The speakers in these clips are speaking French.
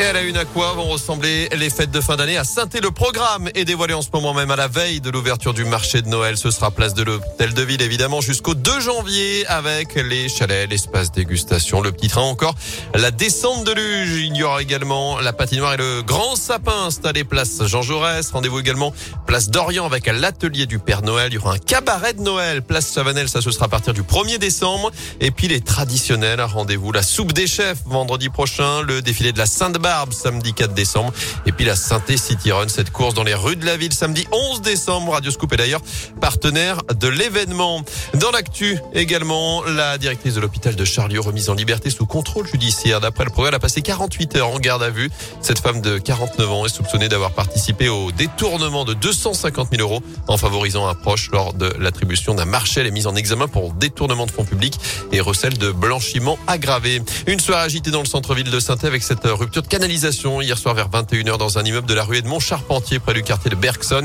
Et à la une à quoi vont ressembler les fêtes de fin d'année à saint Le programme est dévoilé en ce moment même à la veille de l'ouverture du marché de Noël. Ce sera place de l'hôtel de ville évidemment jusqu'au 2 janvier avec les chalets, l'espace dégustation, le petit train encore, la descente de luge. Il y aura également la patinoire et le grand sapin installé place Jean Jaurès. Rendez-vous également place d'Orient avec l'atelier du Père Noël. Il y aura un cabaret de Noël place Chavanel. Ça ce sera à partir du 1er décembre. Et puis les traditionnels rendez-vous la soupe des chefs vendredi prochain, le défilé de la Sainte-Barbe samedi 4 décembre. Et puis la Synthé City Run, cette course dans les rues de la ville samedi 11 décembre. Radio Scoop est d'ailleurs partenaire de l'événement. Dans l'actu également, la directrice de l'hôpital de Charlieu remise en liberté sous contrôle judiciaire. D'après le progrès, elle a passé 48 heures en garde à vue. Cette femme de 49 ans est soupçonnée d'avoir participé au détournement de 250 000 euros en favorisant un proche lors de l'attribution d'un marché. Elle est mise en examen pour détournement de fonds publics et recel de blanchiment aggravé. Une soirée agitée dans le centre-ville de saint avec cette rupture de canalisation hier soir vers 21h dans un immeuble de la rue Edmond Charpentier près du quartier de Bergson.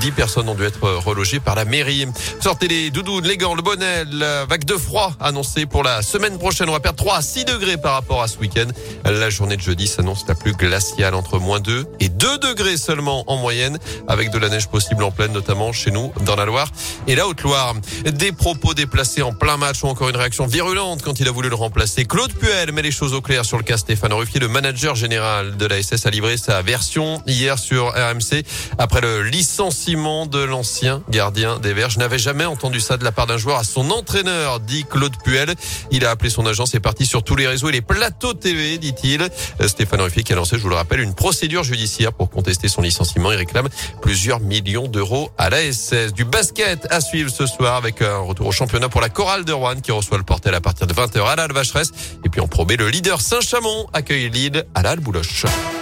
Dix personnes ont dû être relogées par la mairie. Sortez les doudous, les gants, le bonnet, la vague de froid annoncée pour la semaine prochaine. On va perdre 3 à 6 degrés par rapport à ce week-end. La journée de jeudi s'annonce la plus glaciale entre moins 2 et 2 degrés seulement en moyenne avec de la neige possible en pleine notamment chez nous dans la Loire et la Haute-Loire. Des propos déplacés en plein match ou encore une réaction virulente quand il a voulu le remplacer. Claude Puel met les choses au clair sur le cas Stéphane Ruffier, le manager général de la SS a livré sa version hier sur RMC après le licenciement de l'ancien gardien des Verts. Je n'avais jamais entendu ça de la part d'un joueur à son entraîneur, dit Claude Puel. Il a appelé son agence et parti sur tous les réseaux et les plateaux TV, dit-il. Stéphane Ruffier qui a lancé, je vous le rappelle, une procédure judiciaire pour contester son licenciement. Il réclame plusieurs millions d'euros à la SS. Du basket à suivre ce soir avec un retour au championnat pour la chorale de Rouen qui reçoit le portel à partir de 20h à la Vacheresse. Et puis en probé, le leader Saint-Chamond accueille Lille à la Bursa'dan Bulaşçı.